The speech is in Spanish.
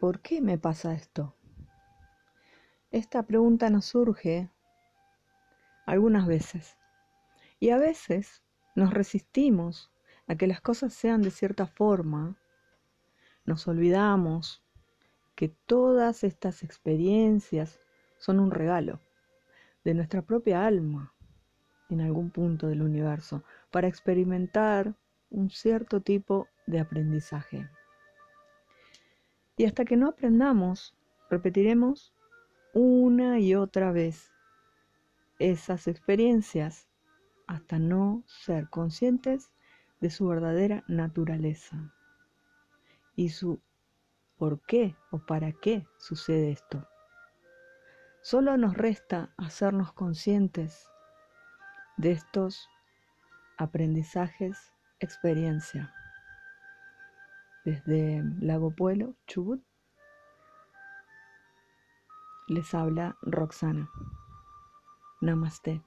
¿por qué me pasa esto? Esta pregunta nos surge algunas veces y a veces nos resistimos a que las cosas sean de cierta forma, nos olvidamos que todas estas experiencias son un regalo de nuestra propia alma en algún punto del universo para experimentar un cierto tipo de aprendizaje. Y hasta que no aprendamos, repetiremos una y otra vez esas experiencias hasta no ser conscientes de su verdadera naturaleza y su por qué o para qué sucede esto. Solo nos resta hacernos conscientes de estos aprendizajes, experiencia. Desde Lago Pueblo, Chubut, les habla Roxana. Namaste.